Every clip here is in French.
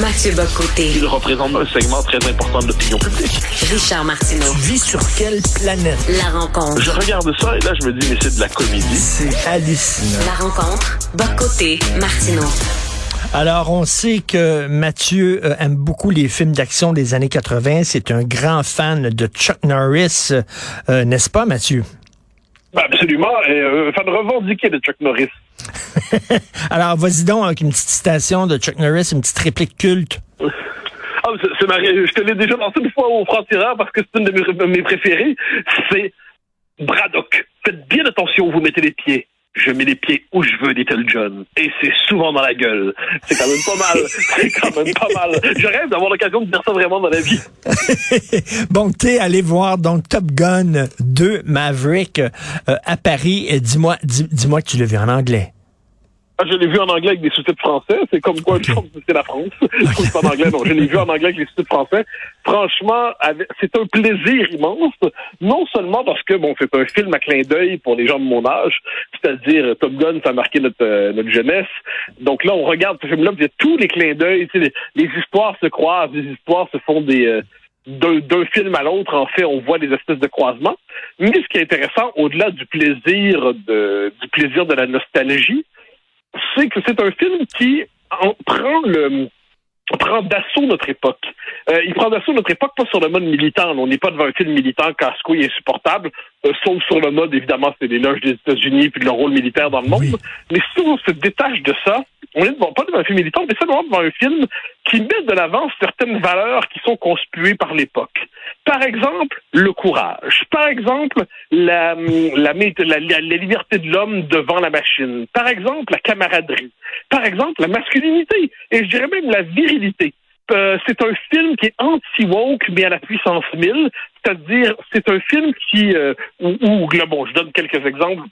Mathieu Bocoté. Il représente un segment très important de l'opinion publique. Richard Martineau. Tu vis sur quelle planète? La rencontre. Je regarde ça et là, je me dis, mais c'est de la comédie. C'est hallucinant. La rencontre. Bocoté. Martineau. Alors, on sait que Mathieu euh, aime beaucoup les films d'action des années 80. C'est un grand fan de Chuck Norris, euh, n'est-ce pas, Mathieu? Ben, absolument. Et, euh, fan revendiqué de Chuck Norris. Alors, vas-y donc avec une petite citation de Chuck Norris, une petite réplique culte. Ah, c'est, c'est ma je te l'ai déjà lancé une fois au franc-tireur parce que c'est une de mes, mes préférées. C'est Braddock. Faites bien attention où vous mettez les pieds. Je mets les pieds où je veux, Little John. Et c'est souvent dans la gueule. C'est quand même pas mal. C'est quand même pas mal. Je rêve d'avoir l'occasion de dire ça vraiment dans la vie. bon, t'es allé voir donc Top Gun 2 Maverick euh, à Paris. Dis-moi, dis, dis-moi que tu l'as vu en anglais. Ah, je l'ai vu en anglais avec des sous-titres français. C'est comme quoi, que c'est la France. Pas en anglais, non. Je l'ai vu en anglais avec des sous-titres français. Franchement, c'est un plaisir immense. Non seulement parce que, bon, c'est un film à clin d'œil pour les gens de mon âge. C'est-à-dire, Top Gun, ça a marqué notre, euh, notre jeunesse. Donc là, on regarde ce film-là, il y a tous les clins d'œil. Tu sais, les, les histoires se croisent, les histoires se font des, euh, d'un film à l'autre, en fait, on voit des espèces de croisements. Mais ce qui est intéressant, au-delà du plaisir de, du plaisir de la nostalgie, c'est que c'est un film qui en prend le prend d'assaut notre époque. Euh, il prend d'assaut notre époque pas sur le mode militant. On n'est pas devant un film militant casse-couille insupportable, euh, sauf sur le mode, évidemment, c'est l'éloge des États-Unis puis de leur rôle militaire dans le monde. Oui. Mais si on se détache de ça, on est devant, pas devant un film militant, mais simplement devant un film qui met de l'avant certaines valeurs qui sont conspuées par l'époque. Par exemple, le courage. Par exemple, la, la, la, la- la liberté de l'homme devant la machine. Par exemple, la camaraderie. Par exemple, la masculinité. Et je dirais même la virilité. Euh, c'est un film qui est anti-woke, mais à la puissance 1000. C'est-à-dire, c'est un film qui, euh, où, où, bon, je donne quelques exemples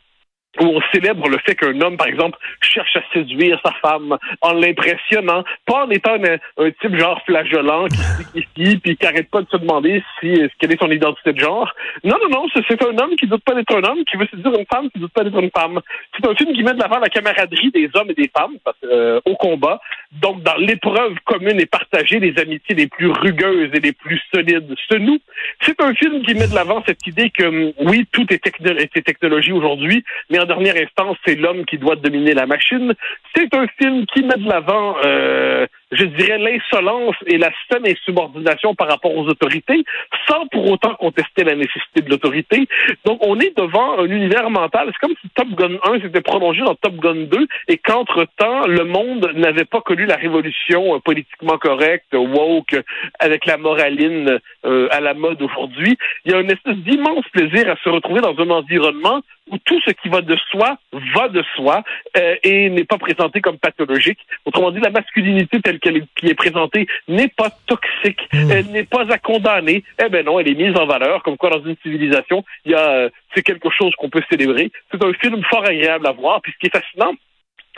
où on célèbre le fait qu'un homme, par exemple, cherche à séduire sa femme en l'impressionnant, pas en étant un, type genre flageolant qui qui puis qui arrête pas de se demander si euh, quelle est son identité de genre. Non, non, non, c'est un homme qui doute pas d'être un homme, qui veut séduire une femme qui doute pas d'être une femme. C'est un film qui met de l'avant la camaraderie des hommes et des femmes euh, au combat. Donc, dans l'épreuve commune et partagée, les amitiés les plus rugueuses et les plus solides se nouent. C'est un film qui met de l'avant cette idée que, hum, oui, tout est, techno- est technologie aujourd'hui, mais dernière instance, c'est l'homme qui doit dominer la machine. C'est un film qui met de l'avant, euh, je dirais, l'insolence et la saine insubordination par rapport aux autorités, sans pour autant contester la nécessité de l'autorité. Donc, on est devant un univers mental. C'est comme si Top Gun 1 s'était prolongé dans Top Gun 2 et qu'entre-temps, le monde n'avait pas connu la révolution euh, politiquement correcte, woke, avec la moraline euh, à la mode aujourd'hui. Il y a une espèce d'immense plaisir à se retrouver dans un environnement où tout ce qui va de soi va de soi euh, et n'est pas présenté comme pathologique. Autrement dit, la masculinité telle qu'elle est, qui est présentée n'est pas toxique, Mm. elle n'est pas à condamner. Eh ben non, elle est mise en valeur, comme quoi dans une civilisation, il y a euh, c'est quelque chose qu'on peut célébrer. C'est un film fort agréable à voir. Puis ce qui est fascinant,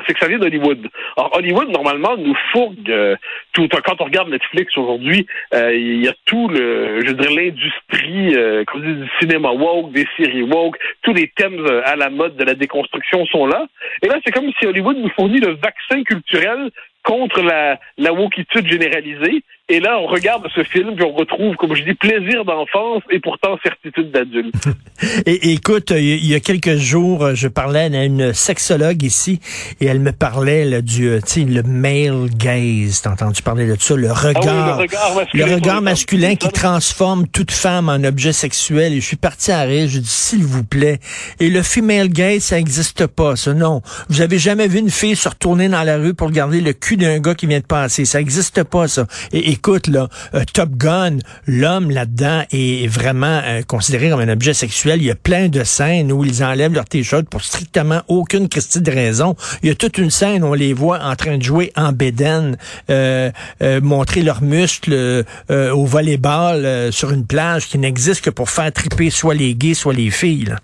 c'est que ça vient d'Hollywood. Alors, Hollywood, normalement, nous fourgue euh, tout. Quand on regarde Netflix aujourd'hui, euh, il y a tout le, je dirais, l'industrie, euh, du cinéma woke, des séries woke, tous les thèmes euh, à la mode de la déconstruction sont là. Et là, c'est comme si Hollywood nous fournit le vaccin culturel contre la, la wokitude généralisée. Et là, on regarde ce film, puis on retrouve, comme je dis, plaisir d'enfance et pourtant certitude d'adulte. Et, écoute, il y a- quelques jours, je parlais à une sexologue ici et elle me parlait là, du, euh, tu sais, le male gaze. T'as entendu parler de ça? Le regard. Ah oui, le regard masculin le regard masculin qui transforme toute femme en objet sexuel. Et je suis parti à rire. Je dis, s'il vous plaît. Et le female gaze, ça n'existe pas, ça. Non. Vous avez jamais vu une fille se retourner dans la rue pour regarder le cul d'un gars qui vient de passer. Ça n'existe pas, ça. Et écoute, là, euh, Top Gun, l'homme là-dedans est vraiment euh, considéré comme un objet sexuel. Il y a plein de scènes où ils enlèvent leur t-shirt pour strictement aucune Christie de raison. Il y a toute une scène où on les voit en train de jouer en bédaine, euh, euh, montrer leurs muscles au volleyball sur une plage qui n'existe que pour faire triper soit les gays, soit les filles.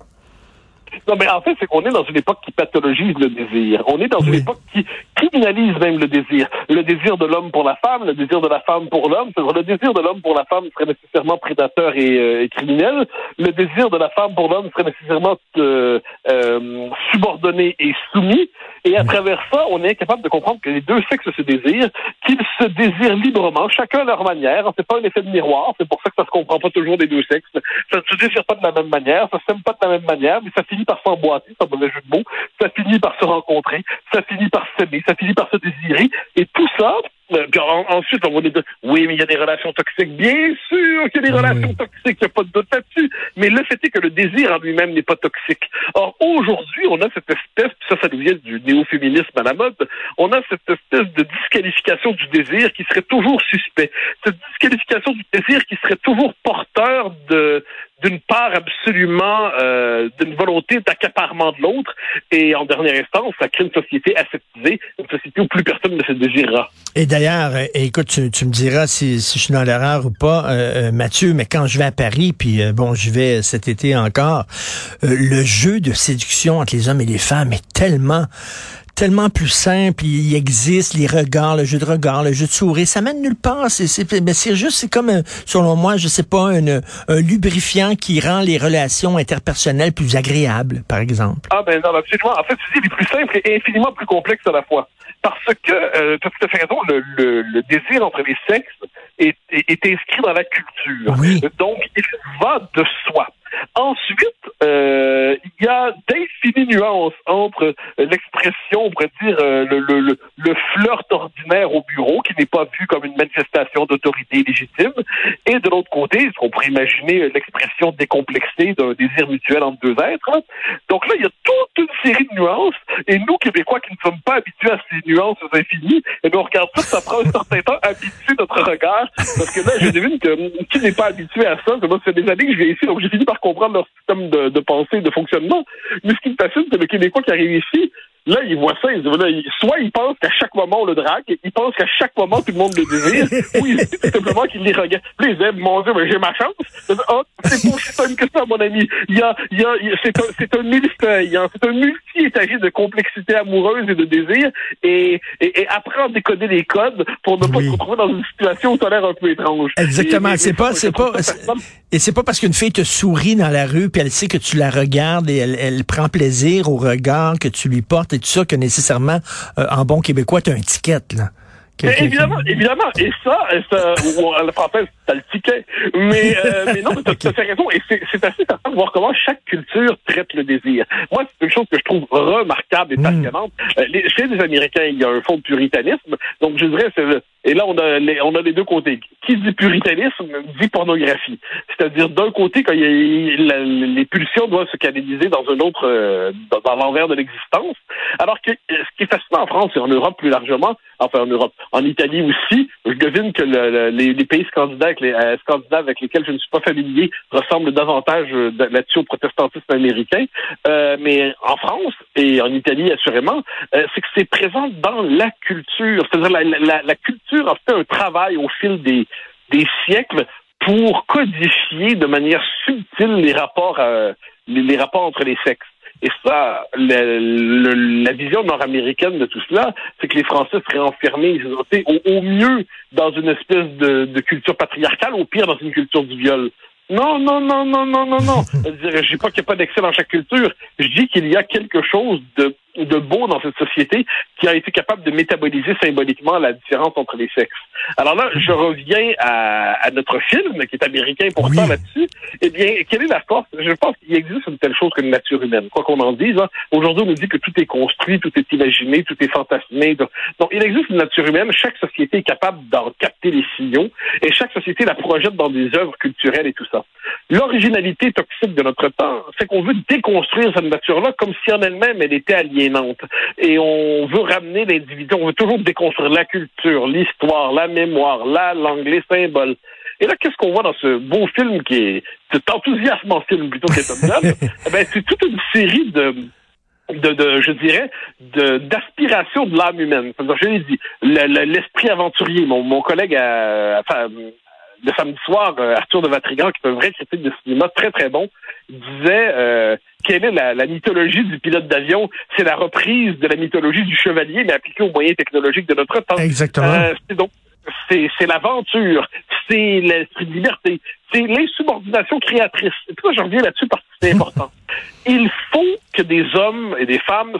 Non, mais en fait, c'est qu'on est dans une époque qui pathologise le désir. On est dans une époque qui criminalise même le désir. Le désir de l'homme pour la femme, le désir de la femme pour l'homme. Le désir de l'homme pour la femme serait nécessairement prédateur et, euh, et criminel. Le désir de la femme pour l'homme serait nécessairement euh, euh, subordonné et soumis. Et à travers ça, on est incapable de comprendre que les deux sexes se désirent, qu'ils se désirent librement, chacun à leur manière. C'est pas un effet de miroir, c'est pour ça que ça se comprend pas toujours des deux sexes. Ça se désire pas de la même manière, ça s'aime pas de la même manière, mais ça finit par s'emboîter, c'est un mauvais jeu de mots, ça finit par se rencontrer, ça finit par s'aimer, ça finit par se désirer. Et tout ça, euh, puis ensuite, on va dire, oui, mais il y a des relations toxiques. Bien sûr qu'il y a des relations toxiques, il n'y a pas de doute là-dessus. Mais le fait est que le désir en lui-même n'est pas toxique. Or, aujourd'hui, on a cette espèce, puis ça, ça nous vient du néo-féminisme à la mode, on a cette espèce de disqualification du désir qui serait toujours suspect. Cette disqualification du désir qui serait toujours porteur de d'une part absolument euh, d'une volonté d'accaparement de l'autre et en dernière instance, ça crée une société aseptisée, une société où plus personne ne se désirera. Et d'ailleurs, euh, écoute, tu, me diras si, je suis dans l'erreur ou pas, euh, Mathieu, mais quand je vais à Paris, puis bon, je vais cet été encore, le jeu de séduction entre les hommes et les femmes est tellement tellement plus simple. Il existe les regards, le jeu de regard, le jeu de souris. Ça mène nulle part. C'est, c'est, c'est juste, c'est comme, selon moi, je sais pas, un, un lubrifiant qui rend les relations interpersonnelles plus agréables, par exemple. Ah ben non, absolument. En fait, tu dis les plus simples et infiniment plus complexes à la fois. Parce que, euh, tu as tout à fait raison, le, le, le, désir entre les sexes est, est, est inscrit dans la culture. Oui. Donc, il va de soi. Ensuite, euh, il y a d'infinies nuances entre l'expression, on pourrait dire, euh, le, le, le, flirt ordinaire au bureau, qui n'est pas vu comme une manifestation d'autorité légitime, et de l'autre côté, ce qu'on pourrait imaginer l'expression décomplexée d'un désir mutuel entre deux êtres. Donc là, il y a toute une série de nuances, et nous, Québécois, qui ne sommes pas habitués à ces nuances infinies, et bien, on regarde ça, ça prend un certain temps à habituer notre regard, parce que là, je devine que qui n'est pas habitué à ça, moi, ça fait des années que je viens ici, donc j'ai fini par comprendre leur système de, de pensée, de fonctionnement. Mais ce qui me fascine, c'est le Québécois qui arrive ici, Là, il voit ça, il dit, soit il pense qu'à chaque moment on le drague, il pense qu'à chaque moment tout le monde le désire, ou il dit simplement qu'il les regarde. Puis il dit, mon Dieu, mais j'ai ma chance. Oh, c'est pas que ça, mon ami. Il y a, il y a, c'est un, c'est un millefeuille, hein. c'est un multi-étagé de complexité amoureuse et de désir, et, et, et apprendre à décoder les codes pour ne pas se retrouver dans une situation où ça a l'air un peu étrange. Exactement. C'est pas, c'est pas, et c'est pas parce qu'une fille te sourit dans la rue puis elle sait que tu la regardes et elle, elle prend plaisir au regard que tu lui portes et tout ça que nécessairement, euh, en bon québécois, tu as un ticket, là. Évidemment, évidemment. Et ça, ça ou en français, t'as le ticket. Mais, euh, mais non, tu as fait raison. Et c'est assez intéressant de voir comment chaque culture traite le désir. Moi, c'est une chose que je trouve remarquable et hmm. passionnante. Euh, chez les Américains, il y a un fond de puritanisme. Donc, je dirais, c'est et là, on a, les, deux côtés. Qui dit puritanisme dit pornographie. C'est-à-dire, d'un côté, quand y a, les pulsions doivent se canaliser dans un autre, euh, dans, l'envers de l'existence. Alors que ce qui est fascinant en France et en Europe plus largement, enfin en Europe, en Italie aussi, je devine que le, les, pays scandinaves avec, les, euh, scandinaves avec lesquels je ne suis pas familier ressemblent davantage euh, là-dessus au protestantisme américain. Euh, mais en France et en Italie, assurément, c'est que c'est présent dans la culture. C'est-à-dire la culture a fait un travail au fil des, des siècles pour codifier de manière subtile les rapports, euh, les, rapports entre les sexes. Et ça, la vision nord-américaine de tout cela, c'est que les Français seraient enfermés, au, au mieux dans une espèce de, de, culture patriarcale, au pire dans une culture du viol. Non, non, non, non, non, non, non. Je dis pas qu'il n'y a pas d'excès dans chaque culture. Je dis qu'il y a quelque chose de de beau dans cette société qui a été capable de métaboliser symboliquement la différence entre les sexes. Alors là, je reviens à, notre film, qui est américain pourtant là-dessus. Eh bien, quelle est la force? Je pense qu'il existe une telle chose que nature humaine. Quoi qu'on en dise, hein. aujourd'hui, on nous dit que tout est construit, tout est imaginé, tout est fantasmé. Donc, il existe une nature humaine. Chaque société est capable d'en capter les signaux et chaque société la projette dans des œuvres culturelles et tout ça. L'originalité toxique de notre temps, c'est qu'on veut déconstruire cette nature-là comme si en elle-même elle était Et on veut ramener l'individu, on veut toujours déconstruire la culture, l'histoire, la mémoire, la langue, les symboles. Et là, qu'est-ce qu'on voit dans ce beau film qui est cet enthousiasme film plutôt qu'étonnant? eh ben, c'est toute une série de, de, de, je dirais, de d'aspiration de l'âme humaine. Je l'ai dit, l'esprit aventurier. Mon, mon collègue, a, enfin, le samedi soir, euh, Arthur de Vatrigan, qui est un vrai critique de cinéma très très bon, disait euh, quelle est la, mythologie du pilote d'avion? C'est la reprise de la mythologie du chevalier, mais appliquée aux moyens technologiques de notre temps. Exactement. Euh, c'est donc c'est c'est l'aventure, c'est l'esprit de liberté, c'est l'insubordination créatrice. Et puis je reviens là-dessus parce c'est important. Il faut que des hommes et des femmes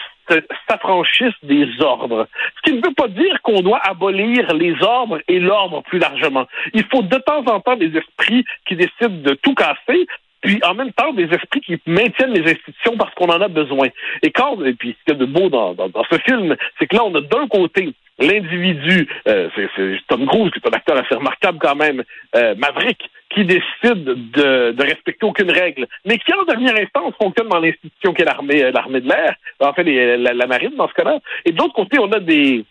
s'affranchissent des ordres. Ce qui ne veut pas dire qu'on doit abolir les ordres et l'ordre plus largement. Il faut de temps en temps des esprits qui décident de tout casser, puis en même temps des esprits qui maintiennent les institutions parce qu'on en a besoin. Et quand, et puis ce qu'il y a de beau dans, dans, ce film, c'est que là, on a d'un côté l'individu, euh, c'est Tom Cruise, qui est un acteur assez remarquable quand même, euh, Maverick, qui décide de, de respecter aucune règle, mais qui en dernière instance fonctionne dans l'institution qui est l'armée euh, l'armée de l'air, en fait la, la, marine dans ce cas-là. Et de l'autre côté, on a des,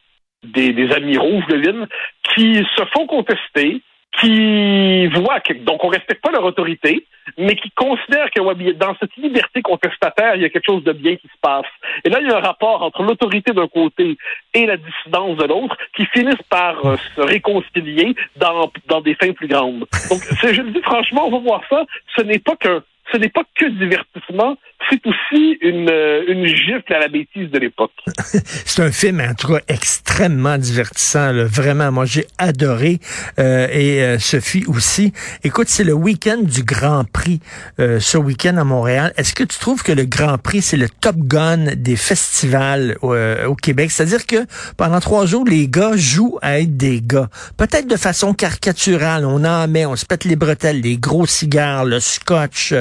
des, des amiraux, je devine, qui se font contester, qui voient que donc on respecte pas leur autorité, mais qui considèrent que dans cette liberté contestataire, il y a quelque chose de bien qui se passe. Et là, il y a un rapport entre l'autorité d'un côté et la dissidence de l'autre qui finissent par euh, se réconcilier dans, dans des fins plus grandes. Donc, je le dis franchement, on va voir ça, ce n'est pas qu'un ce n'est pas que divertissement, c'est aussi une, euh, une gifle à la bêtise de l'époque. c'est un film, en tout cas, extrêmement divertissant. Vraiment, moi, j'ai adoré. Euh, et euh, Sophie aussi. Écoute, c'est le week-end du Grand Prix ce week-end à Montréal. Est-ce que tu trouves que le Grand Prix, c'est le top gun des festivals au Québec? C'est-à-dire que pendant trois jours, les gars jouent à être des gars. Peut-être de façon caricaturale. On en met, on se pète les bretelles, les gros cigares, le scotch,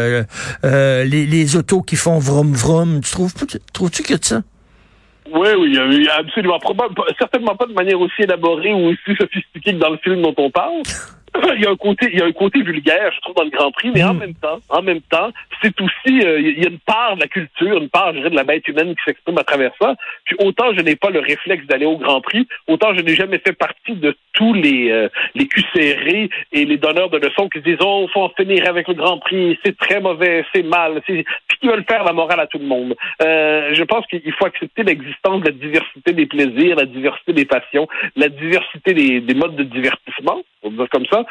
les, les autos qui font vroom vroom. Tu trouves, trouves-tu que ça? Oui, oui, absolument. certainement pas de manière aussi élaborée ou aussi sophistiquée que dans le film dont on parle. il y a un côté, il y a un côté vulgaire, je trouve, dans le Grand Prix, mais en mm. même temps, en même temps, c'est aussi, euh, il y a une part de la culture, une part, je dirais, de la bête humaine qui s'exprime à travers ça. Puis autant je n'ai pas le réflexe d'aller au Grand Prix, autant je n'ai jamais fait partie de tous les euh, les serrés et les donneurs de leçons qui disent oh, faut en finir avec le Grand Prix, c'est très mauvais, c'est mal, puis qui veulent faire la morale à tout le monde. Euh, je pense qu'il faut accepter l'existence de la diversité des plaisirs, la diversité des passions, la diversité des, des modes de divertissement, va dire comme ça,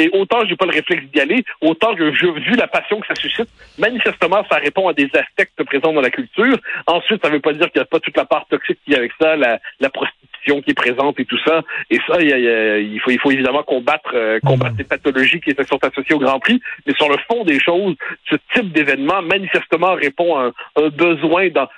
et autant j'ai pas le réflexe d'y aller, autant que je, vu la passion que ça suscite, manifestement, ça répond à des aspects présents dans la culture. Ensuite, ça veut pas dire qu'il n'y a pas toute la part toxique qui est avec ça, la, prostitution qui est présente et tout ça. Et ça, il, faut, il faut évidemment combattre, euh, combattre les pathologies qui sont associées au Grand Prix. Mais sur le fond des choses, ce type d'événement, manifestement, répond à un, besoin dans,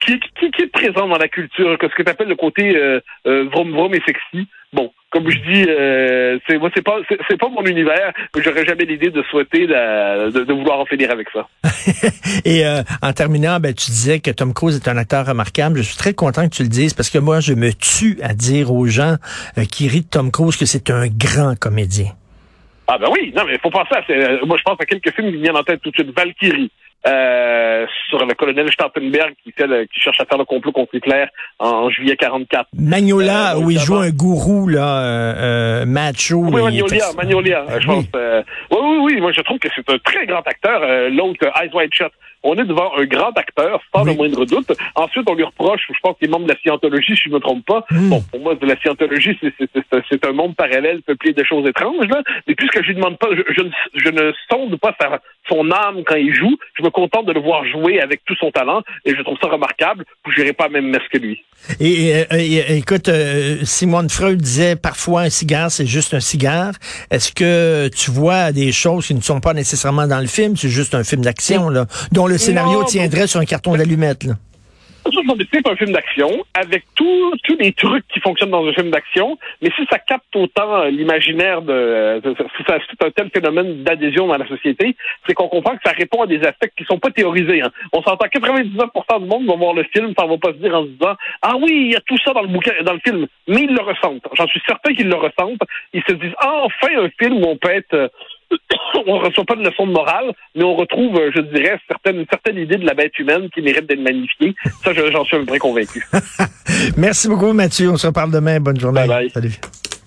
qui, qui, qui, est présent dans la culture, que ce que tu appelles le côté euh, euh, vroom vroom et sexy. Bon, comme je dis, euh, c'est moi c'est pas c'est pas mon univers, mais j'aurais jamais l'idée de souhaiter de, vouloir en finir avec ça. Et euh, en terminant, ben tu disais que Tom Cruise est un acteur remarquable. Je suis très content que tu le dises parce que moi je me tue à dire aux gens euh, qui rient de Tom Cruise que c'est un grand comédien. Ah ben oui, non mais il faut penser à euh, moi je pense à quelques films qui viennent en tête tout de suite. Valkyrie, euh, sur le colonel Stauffenberg qui, fait qui cherche à faire le complot contre Hitler en, juillet 44. Magnola, euh, où il joue un gourou là, euh, euh macho. Oui, Magnolia, Magnolia, je pense. oui, oui, oui, moi je trouve que c'est un très grand acteur. L'autre, Eyes Wide Shut, on est devant un grand acteur, sans le moindre doute. Ensuite, on lui reproche, je pense qu'il est membre de la scientologie, si je ne me trompe pas. Hmm. Bon, pour moi, de la scientologie, c'est un monde parallèle peuplé de choses étranges. Là. Mais puisque je lui demande pas, je, je, ne sonde pas son âme quand il joue, je me contente de le voir jouer avec tout son talent et je trouve ça remarquable. Je n'irai pas même messe que lui. Et, écoute, euh, Simone Freud disait parfois un cigare, c'est juste un cigare. Est-ce que tu vois des choses qui ne sont pas nécessairement dans le film, c'est juste un film d'action, là, dont le scénario tiendrait sur un carton d'allumettes, là? C'est un film d'action avec tous les trucs qui fonctionnent dans un film d'action, mais si ça capte autant euh, l'imaginaire de, si ça c'est un tel phénomène d'adhésion dans la société, c'est qu'on comprend que ça répond à des aspects qui sont pas théorisés. Hein. On s'entend 99% du monde va voir le film, ça va pas se dire en se disant ah oui il y a tout ça dans le bouquin, dans le film, mais ils le ressentent. J'en suis certain qu'ils le ressentent. Ils se disent ah, enfin un film où on peut être euh, on ne reçoit pas de leçon de morale, mais on retrouve, euh, je dirais, certaines, une certaine idée de la bête humaine qui mérite d'être magnifiée. Ça, j'en suis un vrai convaincu. Merci beaucoup, Mathieu. On se reparle demain. Bonne journée. Bye bye. Salut.